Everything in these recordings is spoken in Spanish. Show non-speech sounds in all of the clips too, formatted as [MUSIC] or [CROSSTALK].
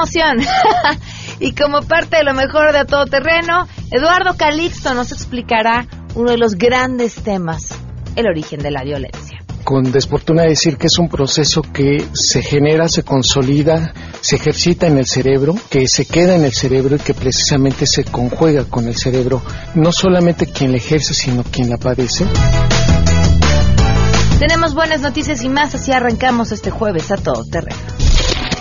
emoción! [LAUGHS] y como parte de lo mejor de a todo terreno, Eduardo Calixto nos explicará uno de los grandes temas, el origen de la violencia con desfortuna decir que es un proceso que se genera, se consolida, se ejercita en el cerebro, que se queda en el cerebro y que precisamente se conjuega con el cerebro, no solamente quien la ejerce, sino quien la padece. Tenemos buenas noticias y más, así arrancamos este jueves a todo terreno.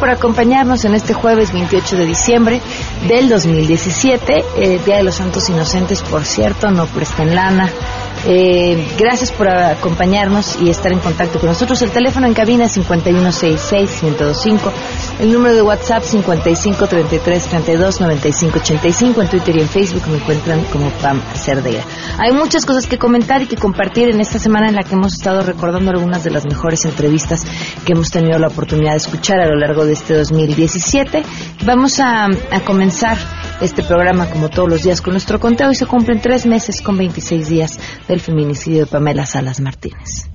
Por acompañarnos en este jueves 28 de diciembre del 2017, eh, Día de los Santos Inocentes, por cierto, no presten lana. Eh, gracias por acompañarnos y estar en contacto con nosotros. El teléfono en cabina es 5166-1025. El número de WhatsApp 5533329585. En Twitter y en Facebook me encuentran como Pam Cerdeira. Hay muchas cosas que comentar y que compartir en esta semana en la que hemos estado recordando algunas de las mejores entrevistas que hemos tenido la oportunidad de escuchar a lo largo de este 2017. Vamos a comenzar este programa como todos los días con nuestro conteo y se cumplen tres meses con 26 días del feminicidio de Pamela Salas Martínez.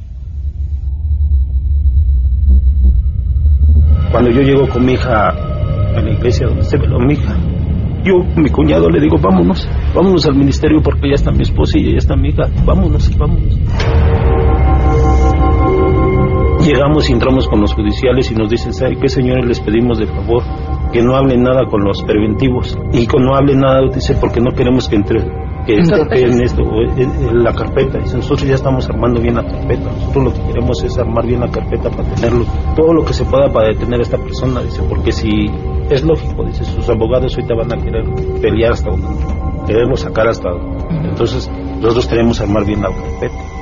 Cuando yo llego con mi hija a la iglesia donde se veló mi hija, yo, mi cuñado, le digo, vámonos, vámonos al ministerio porque ya está mi esposa y ya está mi hija, vámonos, vámonos. Llegamos y entramos con los judiciales y nos dicen, ¿sabe qué señores les pedimos de favor? Que no hablen nada con los preventivos. Y que no hablen nada, dice, porque no queremos que entre que en esto, en la carpeta. Dice, nosotros ya estamos armando bien la carpeta. Nosotros lo que queremos es armar bien la carpeta para tenerlo, todo lo que se pueda para detener a esta persona. Dice, porque si es lógico, dice, sus abogados ahorita van a querer pelear hasta quererlo sacar hasta Entonces, nosotros tenemos que armar bien la carpeta.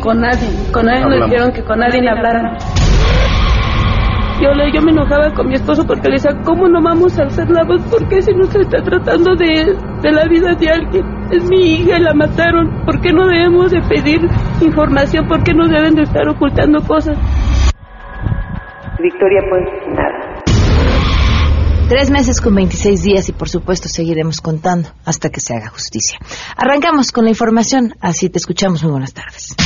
Con nadie, con nadie nos dijeron que con nadie le hablaran. Yo, le, yo me enojaba con mi esposo porque le decía, ¿cómo no vamos a hacer la voz? ¿Por qué si no se está tratando de, de la vida de alguien? Es mi hija y la mataron. ¿Por qué no debemos de pedir información? ¿Por qué no deben de estar ocultando cosas? Victoria pues nada. Tres meses con 26 días y por supuesto seguiremos contando hasta que se haga justicia. Arrancamos con la información, así te escuchamos. Muy buenas tardes.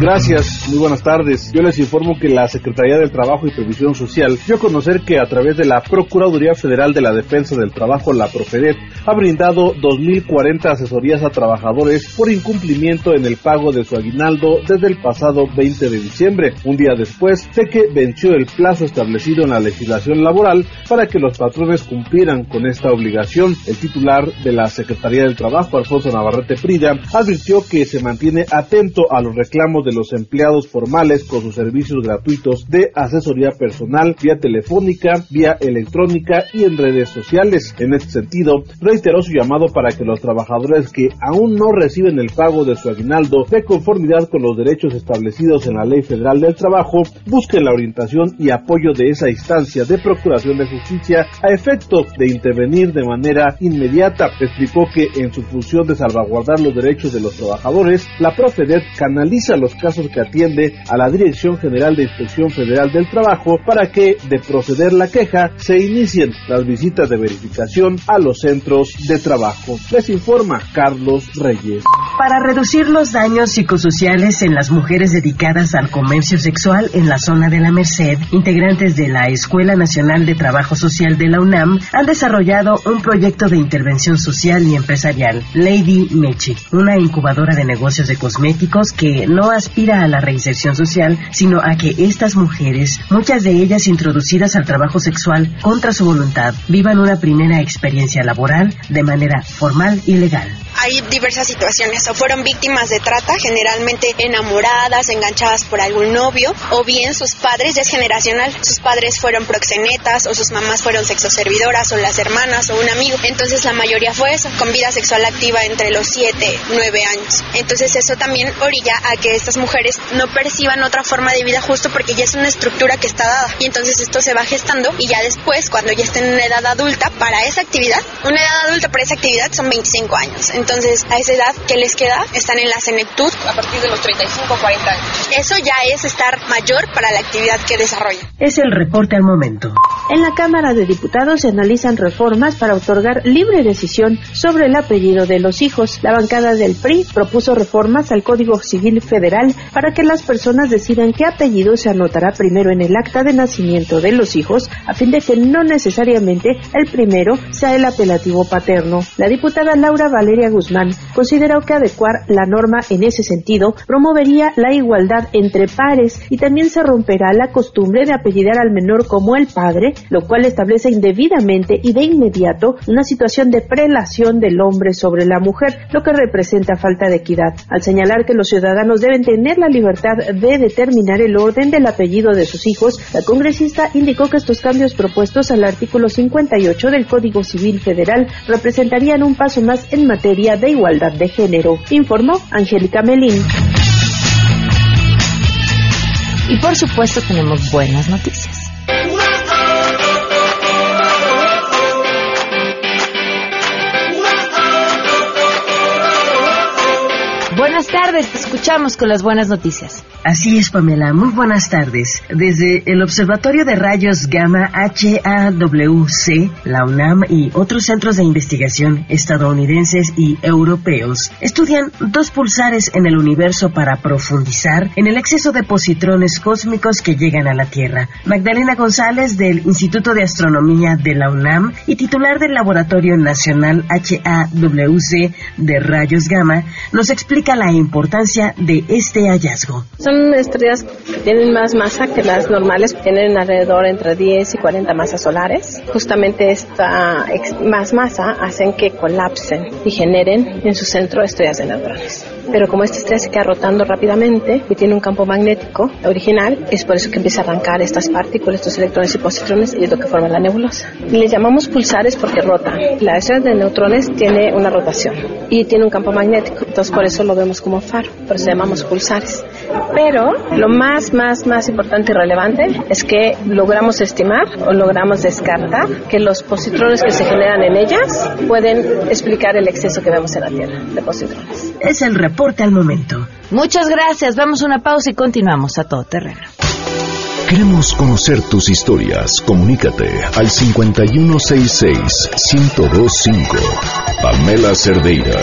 Gracias, muy buenas tardes. Yo les informo que la Secretaría del Trabajo y Previsión Social dio a conocer que a través de la Procuraduría Federal de la Defensa del Trabajo, la Profedet, ha brindado 2.040 asesorías a trabajadores por incumplimiento en el pago de su aguinaldo desde el pasado 20 de diciembre, un día después de que venció el plazo establecido en la legislación laboral para que los patrones cumplieran con esta obligación. El titular de la Secretaría del Trabajo, Alfonso Navarrete Prida, advirtió que se mantiene atento a los reclamos de los empleados formales con sus servicios gratuitos de asesoría personal vía telefónica, vía electrónica y en redes sociales. En este sentido, reiteró su llamado para que los trabajadores que aún no reciben el pago de su aguinaldo de conformidad con los derechos establecidos en la Ley Federal del Trabajo busquen la orientación y apoyo de esa instancia de Procuración de Justicia a efecto de intervenir de manera inmediata. Explicó que en su función de salvaguardar los derechos de los trabajadores, la Profedet canaliza los casos que atiende a la Dirección General de Inspección Federal del Trabajo para que, de proceder la queja, se inicien las visitas de verificación a los centros de trabajo. Les informa Carlos Reyes. Para reducir los daños psicosociales en las mujeres dedicadas al comercio sexual en la zona de la Merced, integrantes de la Escuela Nacional de Trabajo Social de la UNAM han desarrollado un proyecto de intervención social y empresarial, Lady Mechi, una incubadora de negocios de cosméticos que no ha aspira a la reinserción social, sino a que estas mujeres, muchas de ellas introducidas al trabajo sexual contra su voluntad, vivan una primera experiencia laboral de manera formal y legal. Hay diversas situaciones. O fueron víctimas de trata, generalmente enamoradas, enganchadas por algún novio, o bien sus padres, ya es generacional, sus padres fueron proxenetas, o sus mamás fueron sexoservidoras, o las hermanas, o un amigo. Entonces la mayoría fue eso, con vida sexual activa entre los 7, 9 años. Entonces eso también orilla a que estas mujeres no perciban otra forma de vida justo porque ya es una estructura que está dada. Y entonces esto se va gestando y ya después, cuando ya estén en una edad adulta para esa actividad, una edad adulta para esa actividad son 25 años. Entonces, a esa edad que les queda, están en la senectud a partir de los 35 o 40 años. Eso ya es estar mayor para la actividad que desarrolla. Es el reporte al momento. En la Cámara de Diputados se analizan reformas para otorgar libre decisión sobre el apellido de los hijos. La bancada del PRI propuso reformas al Código Civil Federal para que las personas decidan qué apellido se anotará primero en el acta de nacimiento de los hijos, a fin de que no necesariamente el primero sea el apelativo paterno. La diputada Laura Valeria Guzmán consideró que adecuar la norma en ese sentido promovería la igualdad entre pares y también se romperá la costumbre de apellidar al menor como el padre, lo cual establece indebidamente y de inmediato una situación de prelación del hombre sobre la mujer, lo que representa falta de equidad. Al señalar que los ciudadanos deben tener la libertad de determinar el orden del apellido de sus hijos, la congresista indicó que estos cambios propuestos al artículo 58 del Código Civil Federal representarían un paso más en materia de igualdad de género, informó Angélica Melín. Y por supuesto tenemos buenas noticias. Buenas tardes, te escuchamos con las buenas noticias. Así es, Pamela. Muy buenas tardes. Desde el Observatorio de Rayos Gamma HAWC, la UNAM y otros centros de investigación estadounidenses y europeos estudian dos pulsares en el universo para profundizar en el exceso de positrones cósmicos que llegan a la Tierra. Magdalena González del Instituto de Astronomía de la UNAM y titular del Laboratorio Nacional HAWC de Rayos Gamma nos explica la importancia de este hallazgo. Son estrellas que tienen más masa que las normales, tienen alrededor entre 10 y 40 masas solares. Justamente esta más masa hacen que colapsen y generen en su centro estrellas de neutrones. Pero como esta estrella se queda rotando rápidamente y tiene un campo magnético original, es por eso que empieza a arrancar estas partículas, estos electrones y positrones y es lo que forma la nebulosa. Les llamamos pulsares porque rotan. La estrella de neutrones tiene una rotación y tiene un campo magnético, entonces por eso lo vemos como faro, por eso llamamos pulsares. Pero lo más, más, más importante y relevante es que logramos estimar o logramos descartar que los positrones que se generan en ellas pueden explicar el exceso que vemos en la Tierra de positrones. Es el reporte al momento. Muchas gracias. Vamos a una pausa y continuamos a todo terreno. Queremos conocer tus historias. Comunícate al 5166-1025. Pamela Cerdeira.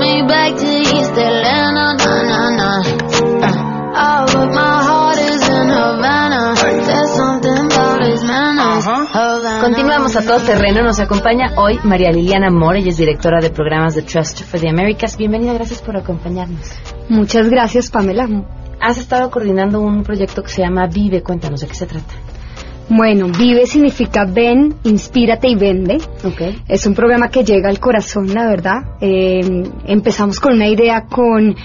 A todo terreno. Nos acompaña hoy María Liliana Moore, ella es directora de programas de Trust for the Americas. Bienvenida, gracias por acompañarnos. Muchas gracias, Pamela. Has estado coordinando un proyecto que se llama Vive. Cuéntanos de qué se trata. Bueno, Vive significa ven, inspírate y vende. Okay. Es un programa que llega al corazón, la verdad. Eh, empezamos con una idea con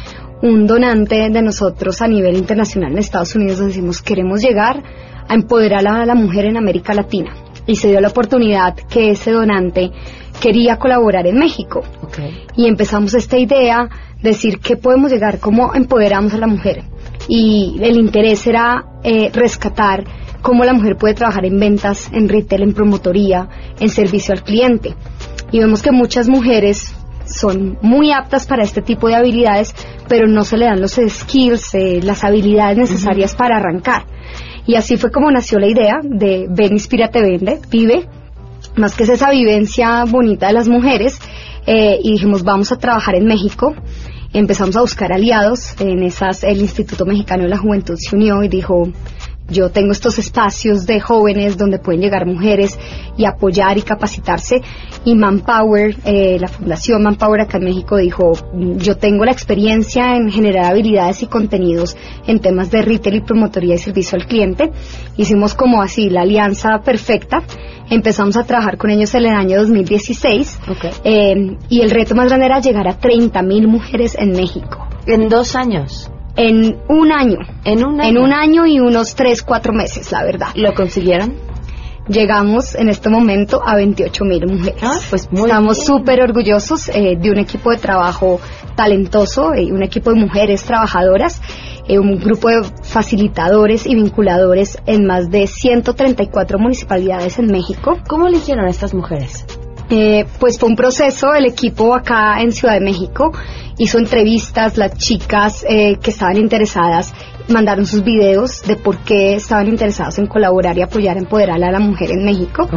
un donante de nosotros a nivel internacional en Estados Unidos. Decimos queremos llegar a empoderar a la mujer en América Latina. Y se dio la oportunidad que ese donante quería colaborar en México. Okay. Y empezamos esta idea, decir que podemos llegar, cómo empoderamos a la mujer. Y el interés era eh, rescatar cómo la mujer puede trabajar en ventas, en retail, en promotoría, en servicio al cliente. Y vemos que muchas mujeres son muy aptas para este tipo de habilidades, pero no se le dan los skills, eh, las habilidades necesarias uh -huh. para arrancar. Y así fue como nació la idea de Ven, Inspírate, Vende, Vive, más que es esa vivencia bonita de las mujeres, eh, y dijimos, vamos a trabajar en México. empezamos a buscar aliados. En esas, el Instituto Mexicano de la Juventud se unió y dijo, yo tengo estos espacios de jóvenes donde pueden llegar mujeres y apoyar y capacitarse. Y Manpower, eh, la Fundación Manpower acá en México dijo, yo tengo la experiencia en generar habilidades y contenidos en temas de retail y promotoría y servicio al cliente. Hicimos como así la alianza perfecta. Empezamos a trabajar con ellos en el año 2016. Eh, y el reto más grande era llegar a 30 mil mujeres en México. En dos años en un año. En un año. En un año y unos tres, cuatro meses, la verdad. ¿Lo consiguieron? Llegamos en este momento a 28 mil mujeres. Ah, pues muy Estamos súper orgullosos eh, de un equipo de trabajo talentoso, y un equipo de mujeres trabajadoras, eh, un grupo de facilitadores y vinculadores en más de 134 municipalidades en México. ¿Cómo eligieron a estas mujeres? Eh, pues fue un proceso, el equipo acá en Ciudad de México hizo entrevistas, las chicas eh, que estaban interesadas mandaron sus videos de por qué estaban interesados en colaborar y apoyar, empoderar a la mujer en México.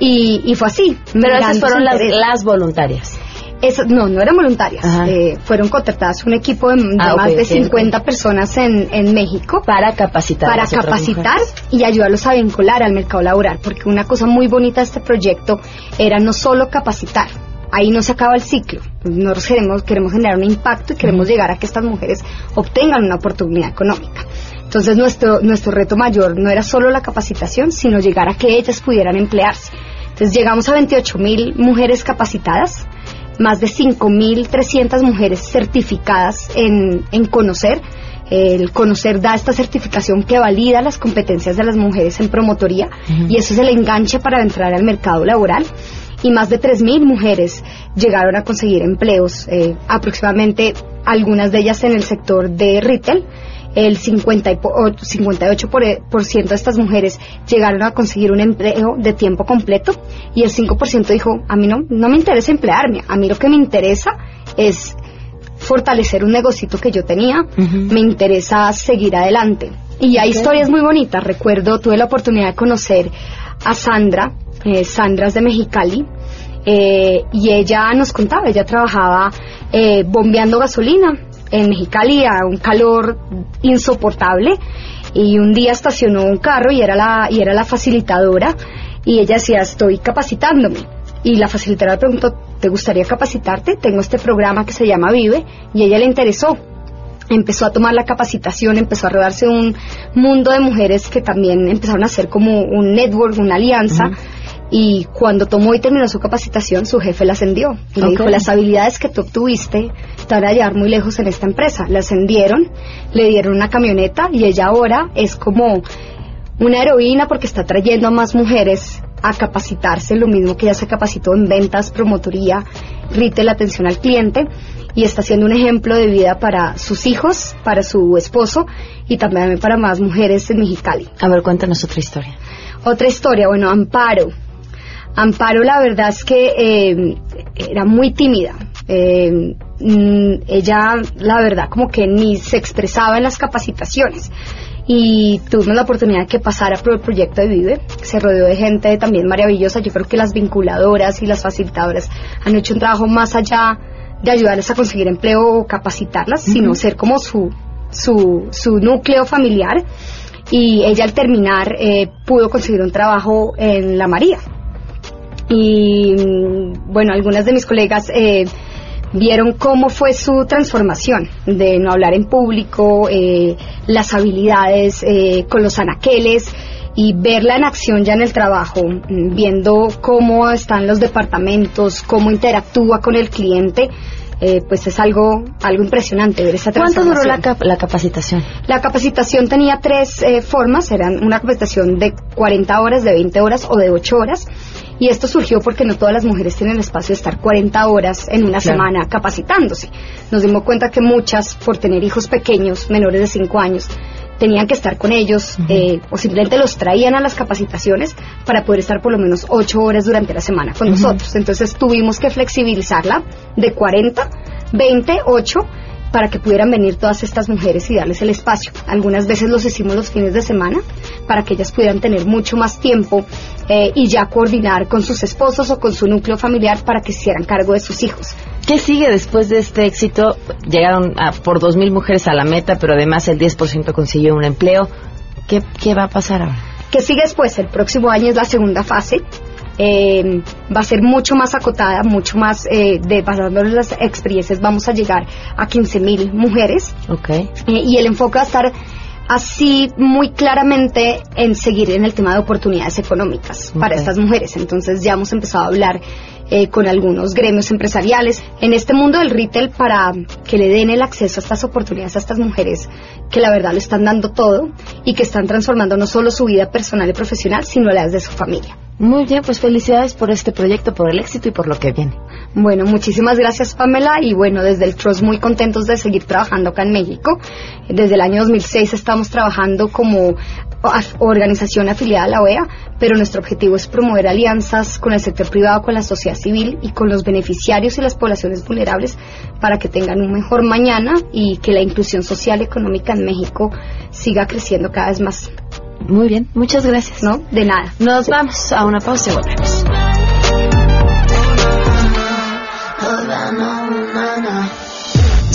Y, y, fue así. Pero esas fueron las, las voluntarias. Eso, no, no eran voluntarias. Eh, fueron contratadas un equipo de, Ah, más de ok, 50 personas en, en México. Para capacitar. Para capacitar y ayudarlos a vincular al mercado laboral. Porque una cosa muy bonita de este proyecto era no solo capacitar. Ahí no se acaba el ciclo. Nosotros queremos, queremos generar un impacto y queremos llegar a que estas mujeres obtengan una oportunidad económica. Entonces nuestro, nuestro reto mayor no era solo la capacitación, sino llegar a que ellas pudieran emplearse. Entonces llegamos a 28 mil mujeres capacitadas, más de 5.300 mujeres certificadas en, en conocer. El conocer da esta certificación que valida las competencias de las mujeres en promotoría y eso es el enganche para entrar al mercado laboral. Y más de 3.000 mujeres llegaron a conseguir empleos, eh, aproximadamente algunas de ellas en el sector de retail. El 50 y po- o 58% por, e- por ciento de estas mujeres llegaron a conseguir un empleo de tiempo completo y el 5% dijo, a mí no, no me interesa emplearme, a mí lo que me interesa es fortalecer un negocito que yo tenía, me interesa seguir adelante. Y hay historias muy bonitas. Recuerdo, tuve la oportunidad de conocer a Sandra, eh, Sandra es de Mexicali, eh, y ella nos contaba, ella trabajaba eh, bombeando gasolina en Mexicali a un calor insoportable y un día estacionó un carro y era la, y era la facilitadora y ella decía, estoy capacitándome. Y la facilitadora preguntó, ¿te gustaría capacitarte? Tengo este programa que se llama Vive y ella le interesó. Empezó a tomar la capacitación, empezó a rodarse un mundo de mujeres que también empezaron a hacer como un network, una alianza. Y cuando tomó y terminó su capacitación, su jefe la ascendió. Y le dijo, las habilidades que tú obtuviste te van a llevar muy lejos en esta empresa. La ascendieron, le dieron una camioneta y ella ahora es como una heroína porque está trayendo a más mujeres a capacitarse, lo mismo que ella se capacitó en ventas, promotoría, retail, atención al cliente y está siendo un ejemplo de vida para sus hijos, para su esposo y también para más mujeres en Mexicali. A ver, cuéntanos otra historia. Otra historia, bueno, Amparo. Amparo, la verdad es que eh, era muy tímida. Eh, mm, ella, la verdad, como que ni se expresaba en las capacitaciones. Y tuvimos la oportunidad de que pasara por el proyecto de Vive. Se rodeó de gente también maravillosa. Yo creo que las vinculadoras y las facilitadoras han hecho un trabajo más allá de ayudarles a conseguir empleo o capacitarlas, sino ser como su, su, su núcleo familiar y ella al terminar eh, pudo conseguir un trabajo en La María. Y mm, bueno, algunas de mis colegas eh, vieron cómo fue su transformación de no hablar en público, eh, las habilidades eh, con los anaqueles y verla en acción ya en el trabajo, mm, viendo cómo están los departamentos, cómo interactúa con el cliente. eh, pues es algo algo impresionante ver esa ¿Cuánto duró la, transformación. cap- la capacitación? La capacitación tenía tres eh, formas, eran una capacitación de 40 horas, de 20 horas o de 8 horas. Y esto surgió porque no todas las mujeres tienen el espacio de estar 40 horas en una Claro. semana capacitándose. Nos dimos cuenta que muchas, por tener hijos pequeños, menores de 5 años, tenían que estar con ellos eh, o simplemente los traían a las capacitaciones para poder estar por lo menos 8 horas durante la semana con nosotros. Entonces tuvimos que flexibilizarla de 40, 20, 8 para que pudieran venir todas estas mujeres y darles el espacio. Algunas veces los hicimos los fines de semana, para que ellas pudieran tener mucho más tiempo eh, y ya coordinar con sus esposos o con su núcleo familiar para que hicieran cargo de sus hijos. ¿Qué sigue después de este éxito? Llegaron a, por 2.000 mujeres a la meta, pero además el 10% consiguió un empleo. ¿Qué, ¿Qué va a pasar ahora? ¿Qué sigue después? El próximo año es la segunda fase. Eh, va a ser mucho más acotada, mucho más eh, de basando en las experiencias vamos a llegar a 15.000 mujeres Okay. Eh, y el enfoque va a estar así muy claramente en seguir en el tema de oportunidades económicas para estas mujeres. Entonces ya hemos empezado a hablar eh, con algunos gremios empresariales en este mundo del retail para que le den el acceso a estas oportunidades a estas mujeres que la verdad lo están dando todo y que están transformando no solo su vida personal y profesional, sino la de su familia. Muy bien, pues felicidades por este proyecto, por el éxito y por lo que viene. Bueno, muchísimas gracias Pamela y bueno, desde el Trust muy contentos de seguir trabajando acá en México. Desde el año 2006 estamos trabajando como organización afiliada a la OEA, pero nuestro objetivo es promover alianzas con el sector privado, con la sociedad civil y con los beneficiarios y las poblaciones vulnerables para que tengan un mejor mañana y que la inclusión social y económica en México siga creciendo cada vez más. Muy bien, muchas gracias. No, de nada. Nos vamos a una pausa y volvemos.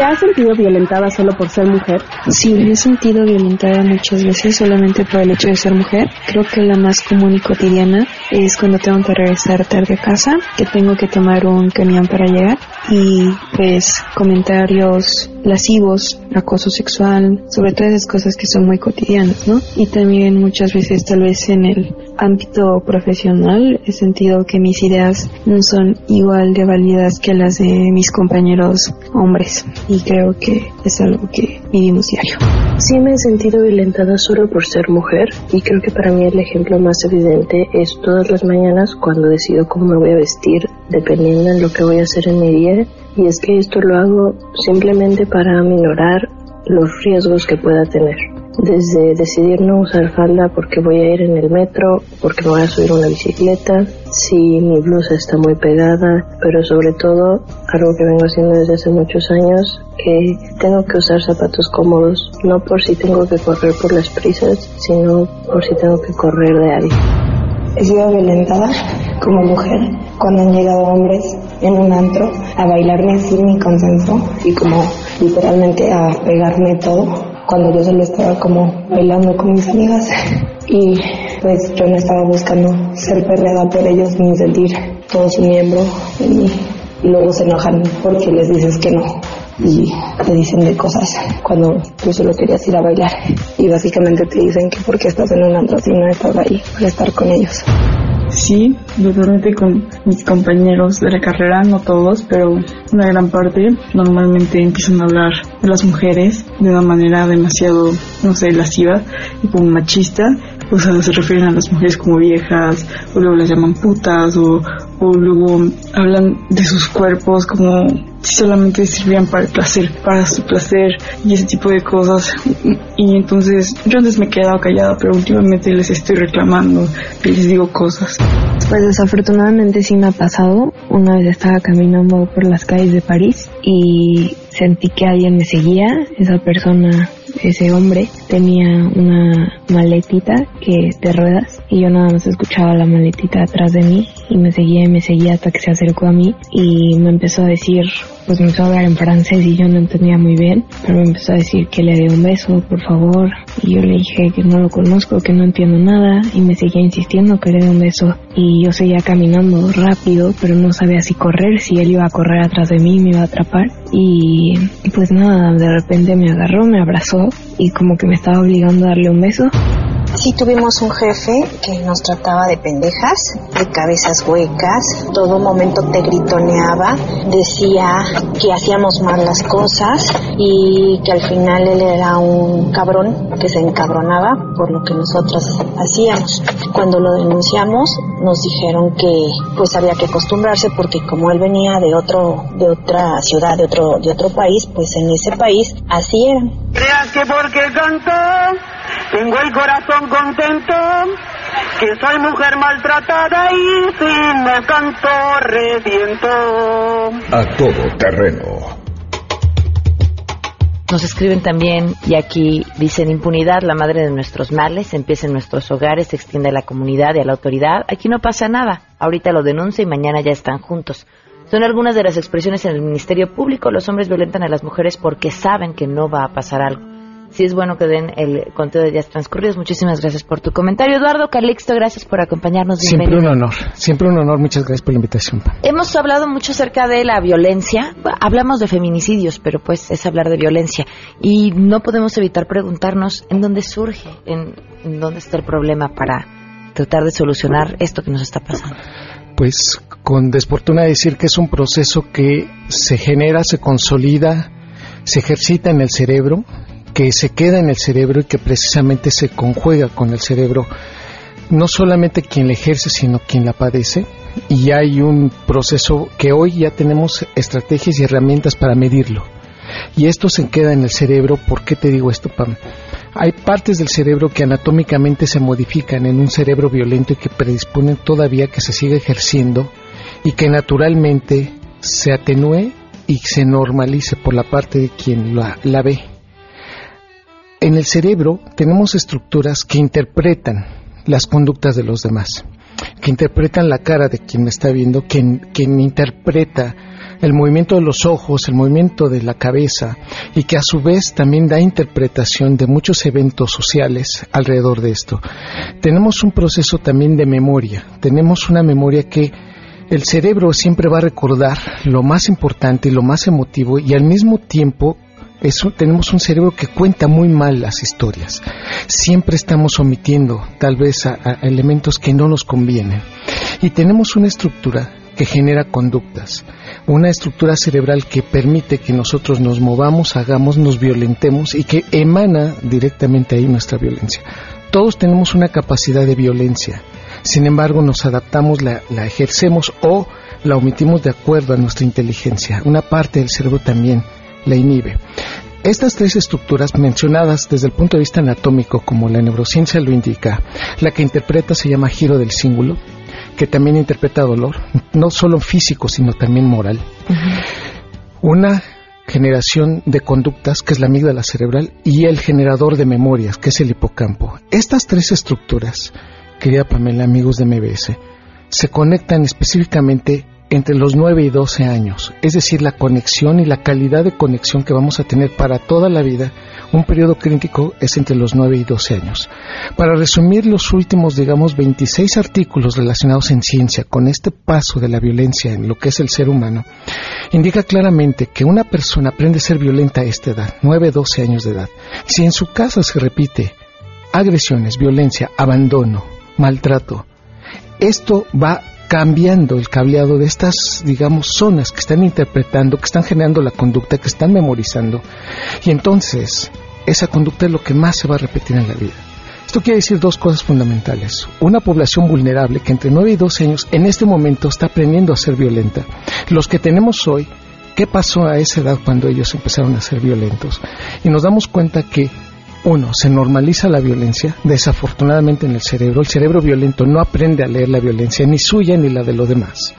¿Te has sentido violentada solo por ser mujer? Sí, me he sentido violentada muchas veces solamente por el hecho de ser mujer. Creo que la más común y cotidiana es cuando tengo que regresar tarde a casa, que tengo que tomar un camión para llegar y pues comentarios lascivos, acoso sexual, sobre todo esas cosas que son muy cotidianas, ¿no? Y también muchas veces tal vez en el ámbito profesional he sentido que mis ideas no son igual de válidas que las de mis compañeros hombres y creo que es algo que vivimos diario. Sí me he sentido violentada solo por ser mujer y creo que para mí el ejemplo más evidente es todas las mañanas cuando decido cómo me voy a vestir dependiendo en lo que voy a hacer en mi día y es que esto lo hago simplemente para minorar los riesgos que pueda tener. Desde decidir no usar falda porque voy a ir en el metro, porque me voy a subir una bicicleta, si mi blusa está muy pegada, pero sobre todo algo que vengo haciendo desde hace muchos años, que tengo que usar zapatos cómodos, no por si tengo que correr por las prisas, sino por si tengo que correr de alguien. He sido violentada como mujer cuando han llegado hombres en un antro a bailarme sin mi consenso y como literalmente a pegarme todo cuando yo solo estaba como bailando con mis amigas. Y pues yo no estaba buscando ser perreada por ellos ni sentir todo su miembro. Y luego se enojan porque les dices que no. Y te dicen de cosas cuando tú solo querías ir a bailar. Y básicamente te dicen que porque estás en un antro si no estás ahí para estar con ellos. Sí, totalmente con mis compañeros de la carrera, no todos, pero una gran parte normalmente empiezan a hablar de las mujeres de una manera demasiado, no sé, lasciva y como machista. O sea, se refieren a las mujeres como viejas, o luego las llaman putas, o, o luego hablan de sus cuerpos como si solamente sirvieran para el placer, para su placer y ese tipo de cosas. Y entonces yo antes me he quedado callada, pero últimamente les estoy reclamando y les digo cosas. Pues desafortunadamente sí me ha pasado. Una vez estaba caminando por las calles de París y sentí que alguien me seguía. Esa persona, ese hombre, tenía una maletita que de ruedas y yo nada más escuchaba la maletita atrás de mí y me seguía y me seguía hasta que se acercó a mí y me empezó a decir, pues me empezó a hablar en francés y yo no entendía muy bien, pero me empezó a decir que le dé un beso, por favor, y yo le dije que no lo conozco, que no entiendo nada y me seguía insistiendo que le dé un beso. Y yo seguía caminando rápido, pero no sabía si correr, si él iba a correr atrás de mí me iba a atrapar. Y pues nada, de repente me agarró, me abrazó y como que me estaba obligando a darle un beso Sí tuvimos un jefe que nos trataba de pendejas, de cabezas huecas, todo momento te gritoneaba, decía que hacíamos mal las cosas y que al final él era un cabrón que se encabronaba por lo que nosotros hacíamos. Cuando lo denunciamos nos dijeron que pues había que acostumbrarse porque como él venía de otro de otra ciudad, de otro de otro país, pues en ese país así eran. Creas que porque canto tengo el corazón contento, que soy mujer maltratada y si no canto reviento. A todo terreno. Nos escriben también, y aquí dicen impunidad, la madre de nuestros males, empieza en nuestros hogares, se extiende a la comunidad y a la autoridad. Aquí no pasa nada. Ahorita lo denuncia y mañana ya están juntos. Son algunas de las expresiones en el Ministerio Público. Los hombres violentan a las mujeres porque saben que no va a pasar algo. Si es bueno que den el conteo de días transcurridos. Muchísimas gracias por tu comentario. Eduardo Calixto, gracias por acompañarnos. Siempre Bienvenido. un honor, siempre un honor. Muchas gracias por la invitación. Hemos hablado mucho acerca de la violencia. Hablamos de feminicidios, pero pues es hablar de violencia. Y no podemos evitar preguntarnos en dónde surge, en, en dónde está el problema para tratar de solucionar esto que nos está pasando. Pues con desfortuna decir que es un proceso que se genera, se consolida, se ejercita en el cerebro, que se queda en el cerebro y que precisamente se conjuega con el cerebro, no solamente quien la ejerce, sino quien la padece. Y hay un proceso que hoy ya tenemos estrategias y herramientas para medirlo. Y esto se queda en el cerebro. ¿Por qué te digo esto, Pam? Hay partes del cerebro que anatómicamente se modifican en un cerebro violento y que predisponen todavía que se siga ejerciendo y que naturalmente se atenúe y se normalice por la parte de quien la, la ve. En el cerebro tenemos estructuras que interpretan las conductas de los demás, que interpretan la cara de quien me está viendo, quien, quien interpreta el movimiento de los ojos, el movimiento de la cabeza y que a su vez también da interpretación de muchos eventos sociales alrededor de esto. Tenemos un proceso también de memoria, tenemos una memoria que el cerebro siempre va a recordar lo más importante y lo más emotivo y al mismo tiempo tenemos un cerebro que cuenta muy mal las historias. Siempre estamos omitiendo tal vez a, elementos que no nos convienen. Y tenemos una estructura que genera conductas, una estructura cerebral que permite que nosotros nos movamos, hagamos, nos violentemos y que emana directamente ahí nuestra violencia. Todos tenemos una capacidad de violencia, sin embargo nos adaptamos, la ejercemos o la omitimos de acuerdo a nuestra inteligencia. Una parte del cerebro también la inhibe. Estas tres estructuras mencionadas desde el punto de vista anatómico, como la neurociencia lo indica, la que interpreta se llama giro del cíngulo, que también interpreta dolor, no solo físico, sino también moral. Una generación de conductas, que es la amígdala cerebral, y el generador de memorias, que es el hipocampo. Estas tres estructuras, querida Pamela, amigos de MBS, se conectan específicamente entre los 9 y 12 años, es decir, la conexión y la calidad de conexión que vamos a tener para toda la vida, un periodo crítico es entre los 9 y 12 años. Para resumir los últimos, digamos, 26 artículos relacionados en ciencia con este paso de la violencia en lo que es el ser humano, indica claramente que una persona aprende a ser violenta a esta edad, 9, 12 años de edad. Si en su casa se repite agresiones, violencia, abandono, maltrato, esto va cambiando el cableado de estas, digamos, zonas que están interpretando, que están generando la conducta, que están memorizando. Y entonces, esa conducta es lo que más se va a repetir en la vida. Esto quiere decir dos cosas fundamentales. Una población vulnerable que entre 9 y 12 años en este momento está aprendiendo a ser violenta. Los que tenemos hoy, ¿qué pasó a esa edad cuando ellos empezaron a ser violentos? Y nos damos cuenta que uno, se normaliza la violencia, desafortunadamente en el cerebro. El cerebro violento no aprende a leer la violencia, ni suya ni la de los demás.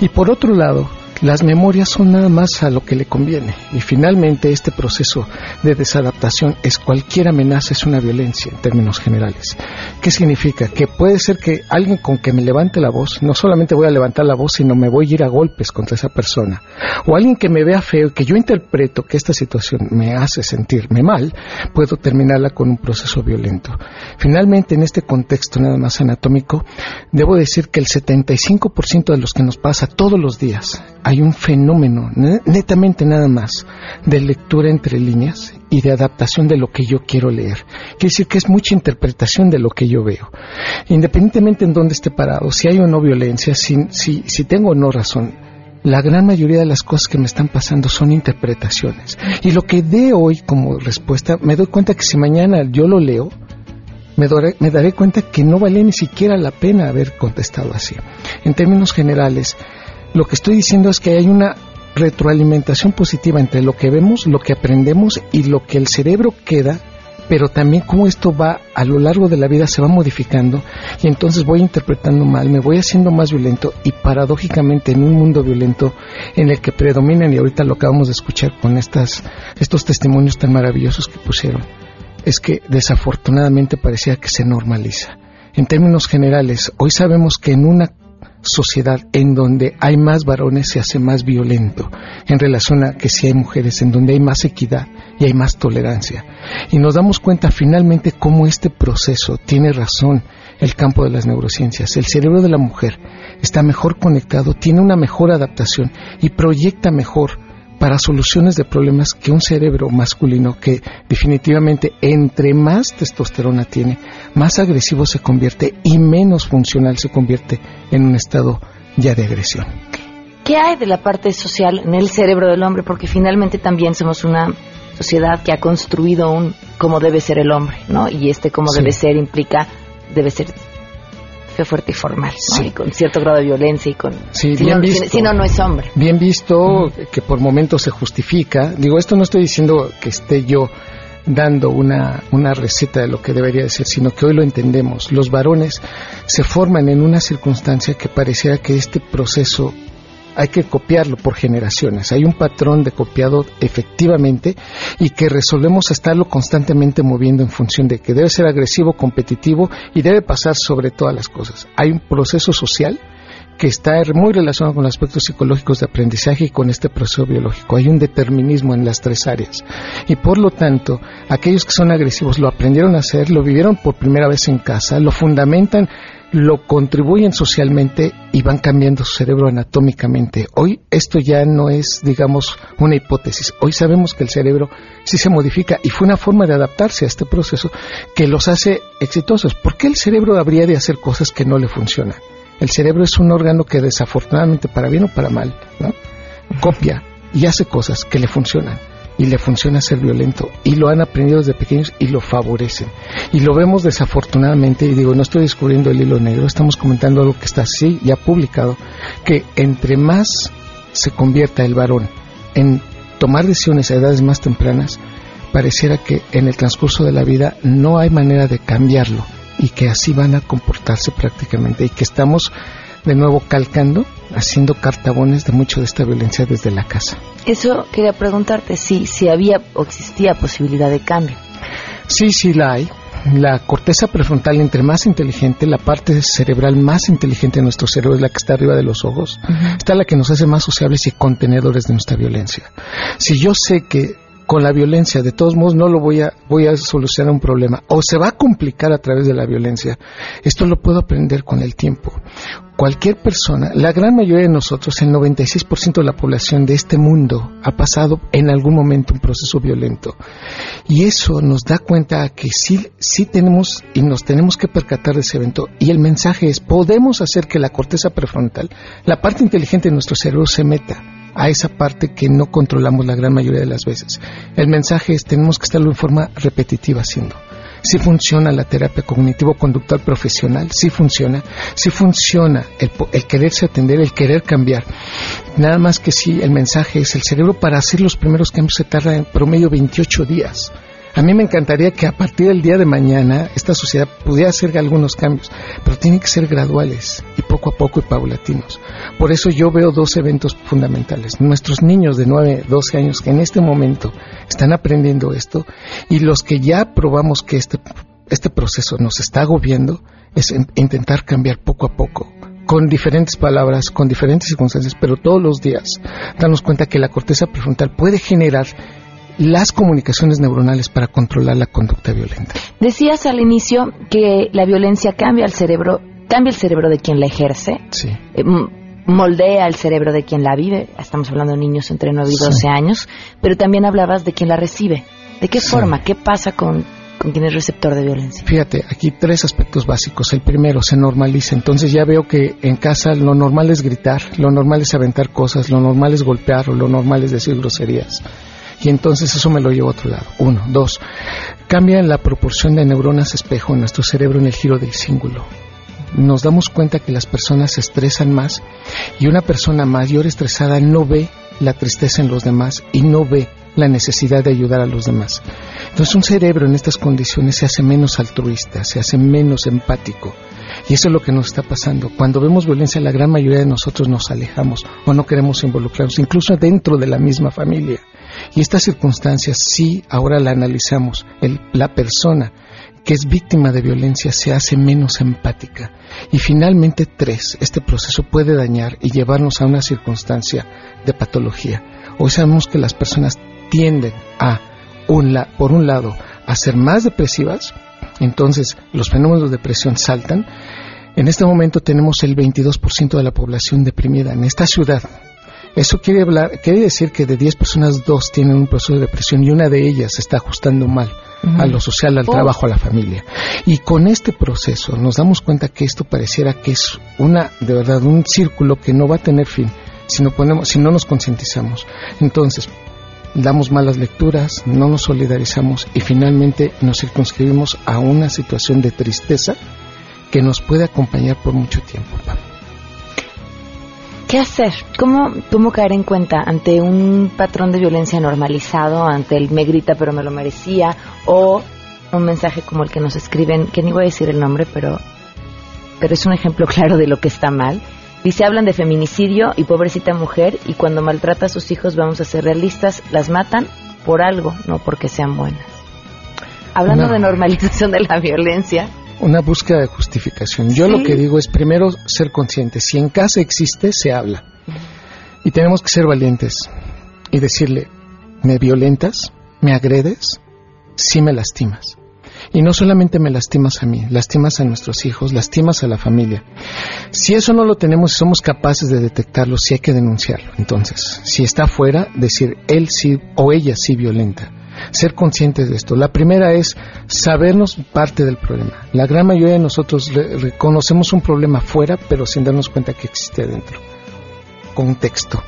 Y por otro lado, las memorias son nada más a lo que le conviene. Y finalmente este proceso de desadaptación es cualquier amenaza, es una violencia en términos generales. ¿Qué significa? Que puede ser que alguien con que me levante la voz, no solamente voy a levantar la voz, sino me voy a ir a golpes contra esa persona. O alguien que me vea feo, que yo interpreto que esta situación me hace sentirme mal, puedo terminarla con un proceso violento. Finalmente, en este contexto nada más anatómico, debo decir que el 75% de los que nos pasa todos los días hay un fenómeno, netamente nada más, de lectura entre líneas y de adaptación de lo que yo quiero leer. Quiere decir que es mucha interpretación de lo que yo veo. Independientemente en dónde esté parado, si hay o no violencia, si, tengo o no razón, la gran mayoría de las cosas que me están pasando son interpretaciones. Y lo que dé hoy como respuesta, me doy cuenta que si mañana yo lo leo, me, me daré cuenta que no vale ni siquiera la pena haber contestado así. En términos generales, lo que estoy diciendo es que hay una retroalimentación positiva entre lo que vemos, lo que aprendemos y lo que el cerebro queda, pero también cómo esto va a lo largo de la vida se va modificando y entonces voy interpretando mal, me voy haciendo más violento y paradójicamente en un mundo violento en el que predominan y ahorita lo acabamos de escuchar con estas estos testimonios tan maravillosos que pusieron es que desafortunadamente parecía que se normaliza. En términos generales, hoy sabemos que en una sociedad en donde hay más varones se hace más violento en relación a que si hay mujeres, en donde hay más equidad y hay más tolerancia. Y nos damos cuenta finalmente cómo este proceso tiene razón el campo de las neurociencias. El cerebro de la mujer está mejor conectado, tiene una mejor adaptación y proyecta mejor para soluciones de problemas que un cerebro masculino que definitivamente entre más testosterona tiene, más agresivo se convierte y menos funcional se convierte en un estado ya de agresión. ¿Qué hay de la parte social en el cerebro del hombre? Porque finalmente también somos una sociedad que ha construido un cómo debe ser el hombre, ¿no? Y este cómo debe ser implica, debe ser fuerte y formal, y con cierto grado de violencia y con... si, no, no, es hombre. Bien visto, que por momentos se justifica. Digo, esto no estoy diciendo que esté yo dando una, una receta de lo que debería de ser, sino que hoy lo entendemos. Los varones se forman en una circunstancia que pareciera que este proceso hay que copiarlo por generaciones. Hay un patrón de copiado efectivamente y que resolvemos estarlo constantemente moviendo en función de que debe ser agresivo, competitivo y debe pasar sobre todas las cosas. Hay un proceso social que está muy relacionado con los aspectos psicológicos de aprendizaje y con este proceso biológico. Hay un determinismo en las tres áreas. Y por lo tanto, aquellos que son agresivos lo aprendieron a hacer, lo vivieron por primera vez en casa, lo fundamentan lo contribuyen socialmente y van cambiando su cerebro anatómicamente. Hoy esto ya no es, digamos, una hipótesis. Hoy sabemos que el cerebro sí se modifica y fue una forma de adaptarse a este proceso que los hace exitosos. ¿Por qué el cerebro habría de hacer cosas que no le funcionan? El cerebro es un órgano que desafortunadamente, para bien o para mal, copia y hace cosas que le funcionan y le funciona ser violento y lo han aprendido desde pequeños y lo favorecen. Y lo vemos desafortunadamente, y digo, no estoy descubriendo el hilo negro, estamos comentando algo que está así ya publicado, que entre más se convierta el varón en tomar decisiones a edades más tempranas, pareciera que en el transcurso de la vida no hay manera de cambiarlo y que así van a comportarse prácticamente y que estamos de nuevo calcando, haciendo cartabones de mucho de esta violencia desde la casa. Eso quería preguntarte, si, si había o existía posibilidad de cambio. Sí, sí la hay. La corteza prefrontal, entre más inteligente, la parte cerebral más inteligente de nuestro cerebro es la que está arriba de los ojos, está la que nos hace más sociables y contenedores de nuestra violencia. Si yo sé que con la violencia, de todos modos no lo voy a, voy a solucionar un problema, o se va a complicar a través de la violencia. Esto lo puedo aprender con el tiempo. Cualquier persona, la gran mayoría de nosotros, el 96% de la población de este mundo ha pasado en algún momento un proceso violento. Y eso nos da cuenta que sí, sí tenemos y nos tenemos que percatar de ese evento. Y el mensaje es, podemos hacer que la corteza prefrontal, la parte inteligente de nuestro cerebro, se meta a esa parte que no controlamos la gran mayoría de las veces. El mensaje es tenemos que estarlo en forma repetitiva haciendo. Si funciona la terapia cognitivo-conductual profesional, si funciona, si funciona el, el, quererse atender, el querer cambiar. Nada más que si el mensaje es el cerebro para hacer los primeros cambios se tarda en promedio 28 días. A mí me encantaría que a partir del día de mañana esta sociedad pudiera hacer algunos cambios, pero tienen que ser graduales y poco a poco y paulatinos. Por eso yo veo dos eventos fundamentales. Nuestros niños de 9, 12 años que en este momento están aprendiendo esto y los que ya probamos que este, este proceso nos está agobiando es intentar cambiar poco a poco con diferentes palabras, con diferentes circunstancias, pero todos los días darnos cuenta que la corteza prefrontal puede generar las comunicaciones neuronales para controlar la conducta violenta. Decías al inicio que la violencia cambia el cerebro, cambia el cerebro de quien la ejerce. Sí. Eh, moldea el cerebro de quien la vive, estamos hablando de niños entre 9 y 12 años, pero también hablabas de quien la recibe. ¿De qué forma? ¿Qué pasa con, con quien es receptor de violencia? Fíjate, aquí tres aspectos básicos. El primero, se normaliza. Entonces ya veo que en casa lo normal es gritar, lo normal es aventar cosas, lo normal es golpear o lo normal es decir groserías. Y entonces eso me lo llevo a otro lado. Uno. Dos, cambia la proporción de neuronas espejo en nuestro cerebro en el giro del cíngulo nos damos cuenta que las personas se estresan más y una persona mayor estresada no ve la tristeza en los demás y no ve la necesidad de ayudar a los demás. Entonces un cerebro en estas condiciones se hace menos altruista, se hace menos empático. Y eso es lo que nos está pasando. Cuando vemos violencia, la gran mayoría de nosotros nos alejamos o no queremos involucrarnos, incluso dentro de la misma familia. Y estas circunstancias, sí, ahora la analizamos. la persona que es víctima de violencia se hace menos empática. Y finalmente, tres, este proceso puede dañar y llevarnos a una circunstancia de patología. Hoy sabemos que las personas tienden a, por un lado, a ser más depresivas, entonces los fenómenos de depresión saltan. En este momento tenemos el 22% de la población deprimida en esta ciudad. Eso quiere, hablar, quiere decir que de 10 personas, dos tienen un proceso de depresión y una de ellas se está ajustando mal a lo social, al oh. trabajo, a la familia. Y con este proceso nos damos cuenta que esto pareciera que es una, de verdad, un círculo que no va a tener fin si no, ponemos, si no nos concientizamos. Entonces, damos malas lecturas, no nos solidarizamos y finalmente nos circunscribimos a una situación de tristeza que nos puede acompañar por mucho tiempo. ¿Qué hacer? ¿Cómo, ¿Cómo caer en cuenta ante un patrón de violencia normalizado, ante el me grita pero me lo merecía, o un mensaje como el que nos escriben, que ni voy a decir el nombre, pero, pero es un ejemplo [LAUGHS] claro de lo que está mal? Dice, hablan de feminicidio y pobrecita mujer, y cuando maltrata a sus hijos, vamos a ser realistas, las matan por algo, no porque sean buenas. Hablando de normalización de la violencia, una búsqueda de justificación. Yo lo que digo es primero ser consciente. Si en casa existe, se habla. Y tenemos que ser valientes y decirle, me violentas, me agredes, sí me lastimas. Y no solamente me lastimas a mí, lastimas a nuestros hijos, lastimas a la familia. Si eso no lo tenemos y somos capaces de detectarlo, sí hay que denunciarlo. Entonces, si está afuera, decir él sí o ella sí violenta ser conscientes de esto. La primera es sabernos parte del problema. La gran mayoría de nosotros reconocemos un problema fuera, pero sin darnos cuenta que existe dentro. Contexto.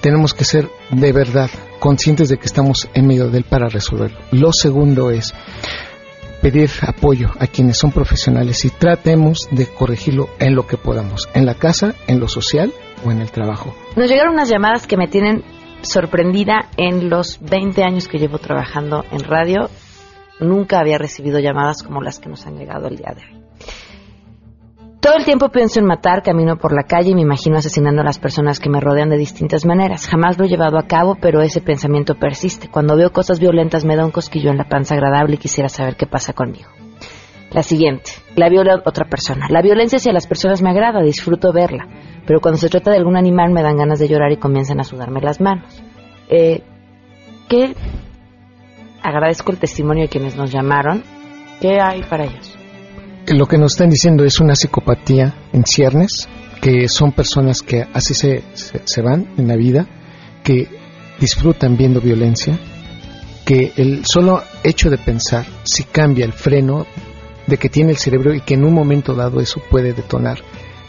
Tenemos que ser de verdad conscientes de que estamos en medio de él para resolverlo. Lo segundo es pedir apoyo a quienes son profesionales y tratemos de corregirlo en lo que podamos, en la casa, en lo social o en el trabajo. Nos llegaron unas llamadas que me tienen sorprendida en los 20 años que llevo trabajando en radio. Nunca había recibido llamadas como las que nos han llegado el día de hoy. Todo el tiempo pienso en matar, camino por la calle y me imagino asesinando a las personas que me rodean de distintas maneras. Jamás lo he llevado a cabo, pero ese pensamiento persiste. Cuando veo cosas violentas me da un cosquillo en la panza agradable y quisiera saber qué pasa conmigo. La siguiente, la viola otra persona. La violencia hacia las personas me agrada, disfruto verla pero cuando se trata de algún animal me dan ganas de llorar y comienzan a sudarme las manos. Eh, ¿Qué? Agradezco el testimonio de quienes nos llamaron. ¿Qué hay para ellos? Lo que nos están diciendo es una psicopatía en ciernes, que son personas que así se, se van en la vida, que disfrutan viendo violencia, que el solo hecho de pensar si cambia el freno de que tiene el cerebro y que en un momento dado eso puede detonar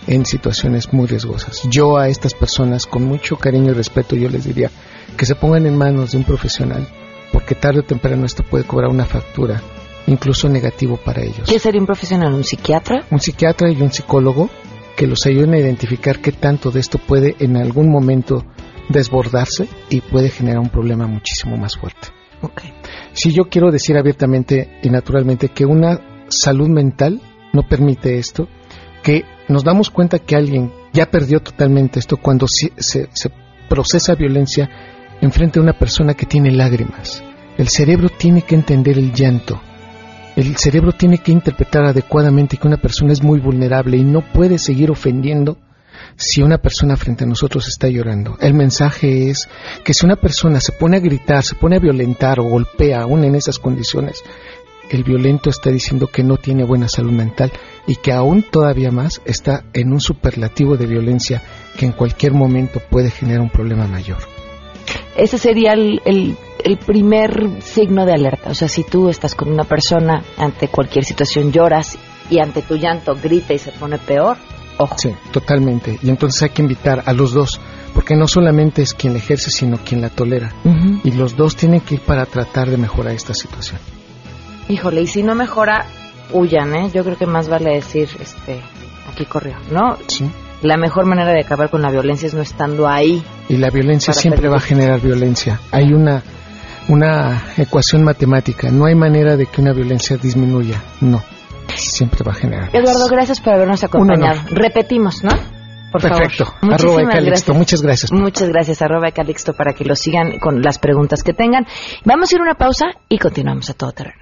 en situaciones muy riesgosas. Yo a estas personas, con mucho cariño y respeto, yo les diría que se pongan en manos de un profesional, porque tarde o temprano esto puede cobrar una factura, incluso negativo para ellos. ¿Qué sería un profesional? ¿Un psiquiatra? Un psiquiatra y un psicólogo que los ayuden a identificar qué tanto de esto puede en algún momento desbordarse y puede generar un problema muchísimo más fuerte. Okay. Si yo quiero decir abiertamente y naturalmente que una salud mental no permite esto, que nos damos cuenta que alguien ya perdió totalmente esto cuando se, procesa violencia enfrente de una persona que tiene lágrimas. El cerebro tiene que entender el llanto. El cerebro tiene que interpretar adecuadamente que una persona es muy vulnerable y no puede seguir ofendiendo si una persona frente a nosotros está llorando. El mensaje es que si una persona se pone a gritar, se pone a violentar o golpea aún en esas condiciones, el violento está diciendo que no tiene buena salud mental y que aún todavía más está en un superlativo de violencia que en cualquier momento puede generar un problema mayor. Ese sería el, el, el primer signo de alerta. O sea, si tú estás con una persona, ante cualquier situación lloras y ante tu llanto grita y se pone peor, ojo. Sí, totalmente. Y entonces hay que invitar a los dos, porque no solamente es quien la ejerce, sino quien la tolera. Y los dos tienen que ir para tratar de mejorar esta situación. Híjole, y si no mejora, huyan, ¿eh? Yo creo que más vale decir, este, aquí corrió, ¿no? Sí. La mejor manera de acabar con la violencia es no estando ahí. Y la violencia siempre va a generar violencia. Hay una, una ecuación matemática. No hay manera de que una violencia disminuya. No. Siempre va a generar. Eduardo, gracias por habernos acompañado. Repetimos, ¿no? Por Perfecto. favor. Arroba Muchísimas Ecalixto. gracias. Muchas gracias. Muchas gracias, arroba Calixto, para que lo sigan con las preguntas que tengan. Vamos a ir a una pausa y continuamos a todo terreno.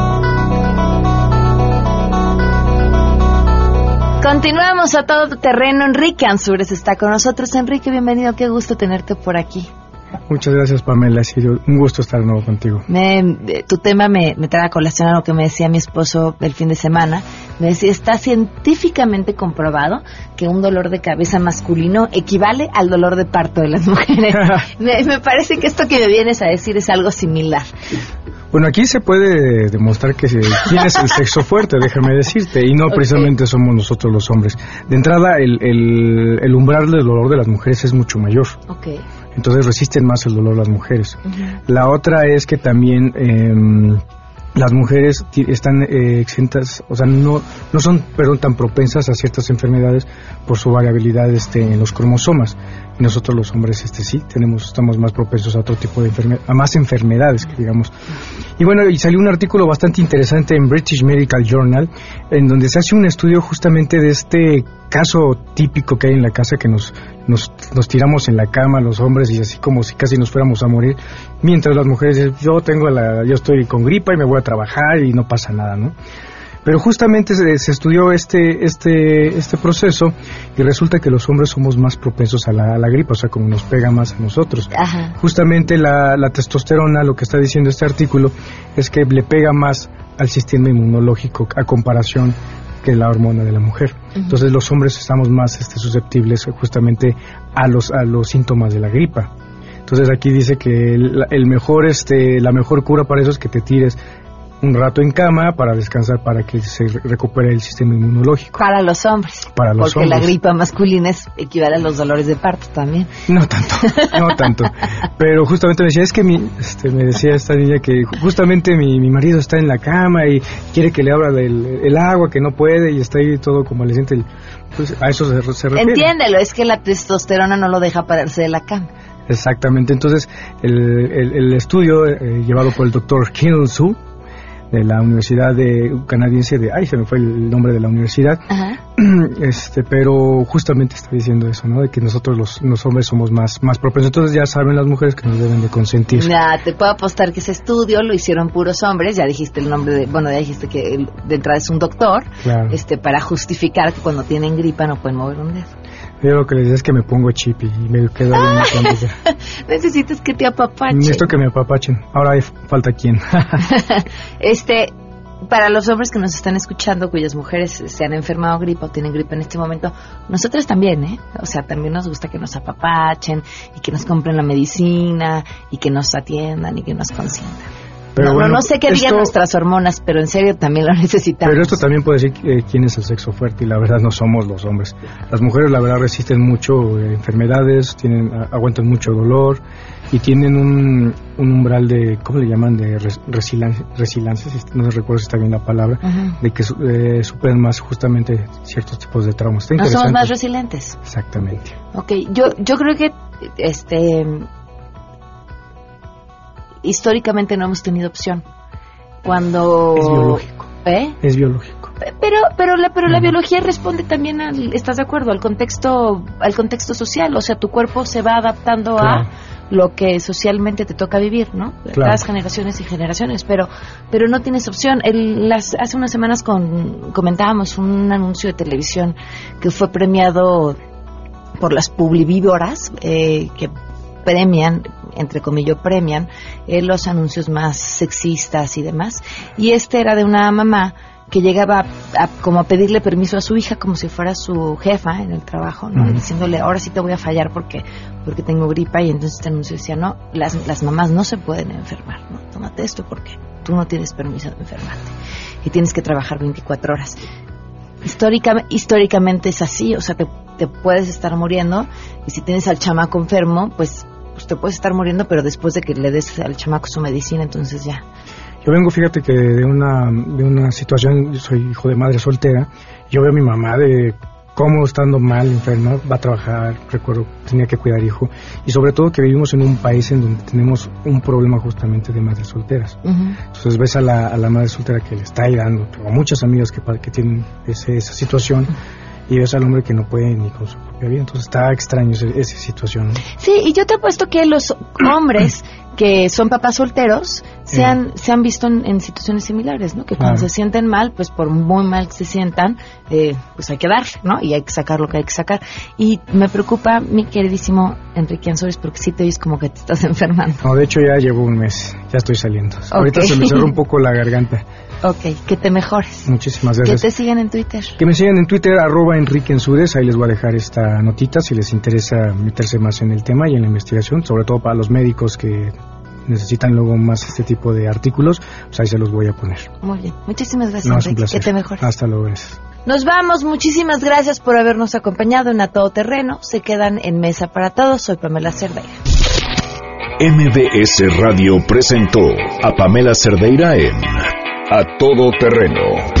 Continuamos a todo terreno. Enrique Ansures está con nosotros. Enrique, bienvenido. Qué gusto tenerte por aquí. Muchas gracias, Pamela. Ha sido un gusto estar de nuevo contigo. Me, eh, tu tema me, me trae a colación a lo que me decía mi esposo el fin de semana. Me decía, está científicamente comprobado que un dolor de cabeza masculino equivale al dolor de parto de las mujeres. [LAUGHS] me, me parece que esto que me vienes a decir es algo similar. Bueno, aquí se puede demostrar que quién es el sexo fuerte, déjame decirte, y no precisamente somos nosotros los hombres. De entrada, el, el, el umbral del dolor de las mujeres es mucho mayor, Ok. entonces resisten más el dolor las mujeres. La otra es que también em, las mujeres están eh, exentas, o sea, no, no son, perdón, tan propensas a ciertas enfermedades por su variabilidad este, en los cromosomas. Nosotros los hombres, este sí, tenemos, estamos más propensos a otro tipo de enfermedades, a más enfermedades, digamos. Y bueno, y salió un artículo bastante interesante en British Medical Journal, en donde se hace un estudio justamente de este caso típico que hay en la casa que nos, nos, nos tiramos en la cama los hombres y así como si casi nos fuéramos a morir, mientras las mujeres dicen, yo tengo la, yo estoy con gripa y me voy a trabajar y no pasa nada, ¿no? Pero justamente se, se estudió este, este, este proceso y resulta que los hombres somos más propensos a la, a la gripa, o sea, como nos pega más a nosotros. Ajá. Justamente la, la testosterona, lo que está diciendo este artículo, es que le pega más al sistema inmunológico a comparación que la hormona de la mujer. Entonces los hombres estamos más este, susceptibles justamente a los, a los síntomas de la gripa. Entonces aquí dice que el, el mejor, este, la mejor cura para eso es que te tires un rato en cama para descansar para que se re- recupere el sistema inmunológico. Para los hombres. Para los Porque la hombres. gripa masculina es, equivale a los dolores de parto también. No tanto, no tanto. Pero justamente me decía, es que mi, este, me decía esta niña que justamente mi, mi marido está en la cama y quiere que le abra el, el agua, que no puede y está ahí todo convaleciente. Y, Pues a eso se, se refiere. Entiéndelo, es que la testosterona no lo deja pararse de la cama. Exactamente. Entonces, el, el- el estudio eh, llevado por el doctor Kim Su de la Universidad de, canadiense de, ay, se me fue el nombre de la universidad, [CLEARS THROAT] este, pero justamente está diciendo eso, ¿no? De que nosotros los, los hombres somos más, más propensos. Entonces ya saben las mujeres que nos deben de consentir. Mira, te puedo apostar que ese estudio lo hicieron puros hombres, ya dijiste el nombre de, bueno, ya dijiste que el- de entrada es un doctor, Claro. este, para justificar que cuando tienen gripa no pueden mover un dedo. Yo lo que les decía es que me pongo chip y me quedo ahí cuantos [LAUGHS] días. Necesitas que te apapache. Necesito que me apapachen. Ahora hay falta quién. [LAUGHS] [LAUGHS] Este, para los hombres que nos están escuchando, cuyas mujeres se han enfermado gripa o tienen gripa en este momento, nosotros también, ¿eh? O sea, también nos gusta que nos apapachen y que nos compren la medicina y que nos atiendan y que nos consientan. Pero no, no- bueno, no sé qué digan nuestras hormonas, pero en serio también lo [LAUGHS] necesitamos. Pero esto también puede decir eh, quién es el sexo fuerte y la verdad no somos los hombres. Las mujeres la verdad resisten mucho eh, enfermedades, tienen aguantan mucho dolor y tienen un, un umbral de, ¿cómo le llaman? De res- resiliencia, resiliencia, si- no recuerdo si está bien la palabra, Ujú. de que eh, superan más justamente ciertos tipos de traumas. Está No somos más resilientes. Exactamente. Ok, yo, yo creo que este históricamente no hemos tenido opción. Cuando Es biológico. ¿Eh? Es biológico. Pero, pero la, pero la biología responde también al, ¿estás de acuerdo? Al contexto, al contexto social. O sea, tu cuerpo se va adaptando a lo que socialmente te toca vivir, ¿no? Las generaciones y generaciones, pero, pero no tienes opción. El, las, hace unas semanas con, comentábamos un anuncio de televisión que fue premiado por las publivívoras eh, que premian, entre comillas, premian eh, los anuncios más sexistas y demás. Y este era de una mamá que llegaba a, como a pedirle permiso a su hija como si fuera su jefa en el trabajo, ¿no? diciéndole, ahora sí te voy a fallar porque porque tengo gripa y entonces este anuncio decía, no, las, las mamás no se pueden enfermar, ¿no? Tómate esto porque tú no tienes permiso de enfermarte y tienes que trabajar 24 horas. Histórica, históricamente es así, o sea, te, te puedes estar muriendo y si tienes al chamaco enfermo, pues, pues te puedes estar muriendo, pero después de que le des al chamaco su medicina, entonces ya yo vengo, fíjate que de una, de una situación, yo soy hijo de madre soltera, yo veo a mi mamá de cómo estando mal, enferma, va a trabajar, recuerdo, tenía que cuidar hijo, y sobre todo que vivimos en un país en donde tenemos un problema justamente de madres solteras. Entonces ves a la, a la madre soltera que le está ayudando, tengo muchas amigas que, que tienen ese, esa situación, y ves al hombre que no puede ni con su propia vida. Entonces está extraño esa, situación. Sí, y yo te apuesto que los hombres que son papás solteros se, han, se han visto en, situaciones similares, ¿no? Que cuando se sienten mal, pues por muy mal que se sientan, eh, pues hay que dar, ¿no? Y hay que sacar lo que hay que sacar. Y me preocupa, mi queridísimo Enrique Ansores, porque sí te ves como que te estás [LAUGHS] enfermando. No, de hecho ya llevo un mes, ya estoy saliendo. Ahorita se me cerró un poco la garganta. Ok, que te mejores. Muchísimas gracias. Que te sigan en Twitter. Que me sigan en Twitter, arroba Enrique Ensures. Ahí les voy a dejar esta notita si les interesa meterse más en el tema y en la investigación, sobre todo para los médicos que necesitan luego más este tipo de artículos, pues ahí se los voy a poner. Muy bien. Muchísimas gracias, Enrique. Que te mejores. Hasta luego. Nos vamos. Muchísimas gracias por habernos acompañado en A Todo Terreno. Se quedan en Mesa para Todos. Soy Pamela Cerdeira. MBS Radio presentó a Pamela Cerdeira en A Todo Terreno.